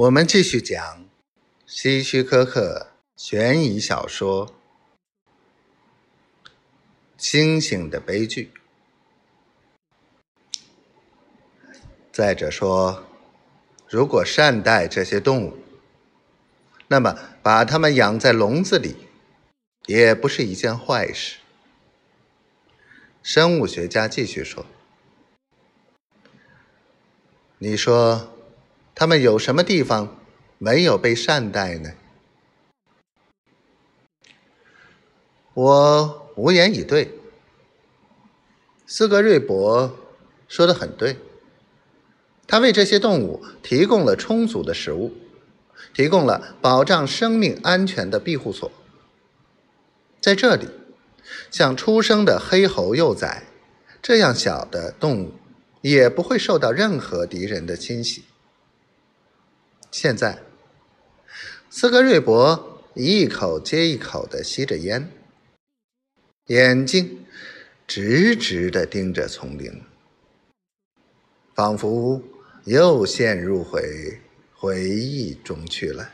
我们继续讲希区柯克悬疑小说《星星的悲剧》。再者说，如果善待这些动物，那么把它们养在笼子里，也不是一件坏事。生物学家继续说：“你说。”他们有什么地方没有被善待呢？我无言以对。斯格瑞博说的很对，他为这些动物提供了充足的食物，提供了保障生命安全的庇护所。在这里，像出生的黑猴幼崽这样小的动物，也不会受到任何敌人的侵袭。现在，斯格瑞博一口接一口的吸着烟，眼睛直直的盯着丛林，仿佛又陷入回回忆中去了。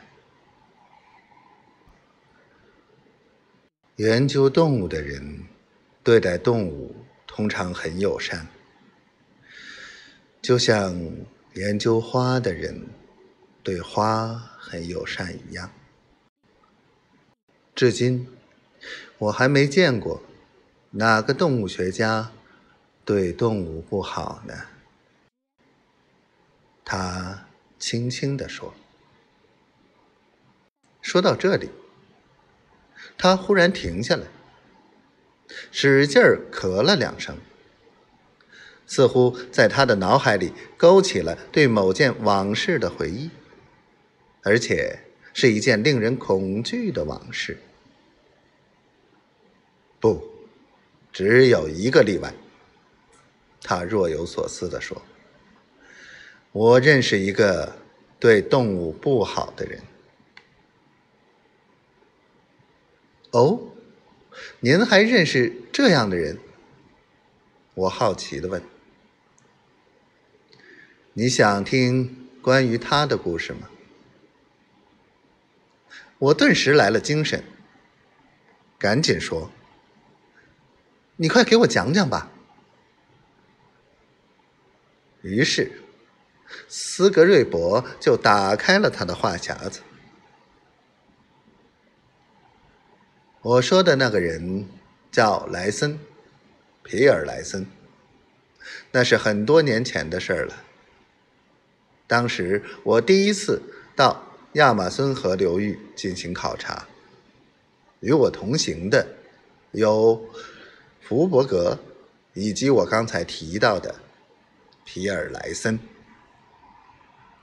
研究动物的人对待动物通常很友善，就像研究花的人。对花很友善一样，至今我还没见过哪个动物学家对动物不好呢。他轻轻地说。说到这里，他忽然停下来，使劲儿咳了两声，似乎在他的脑海里勾起了对某件往事的回忆。而且是一件令人恐惧的往事。不，只有一个例外。他若有所思地说：“我认识一个对动物不好的人。”哦，您还认识这样的人？我好奇的问：“你想听关于他的故事吗？”我顿时来了精神，赶紧说：“你快给我讲讲吧。”于是，斯格瑞博就打开了他的话匣子。我说的那个人叫莱森，皮尔莱森。那是很多年前的事了。当时我第一次到。亚马孙河流域进行考察，与我同行的有福伯格以及我刚才提到的皮尔莱森。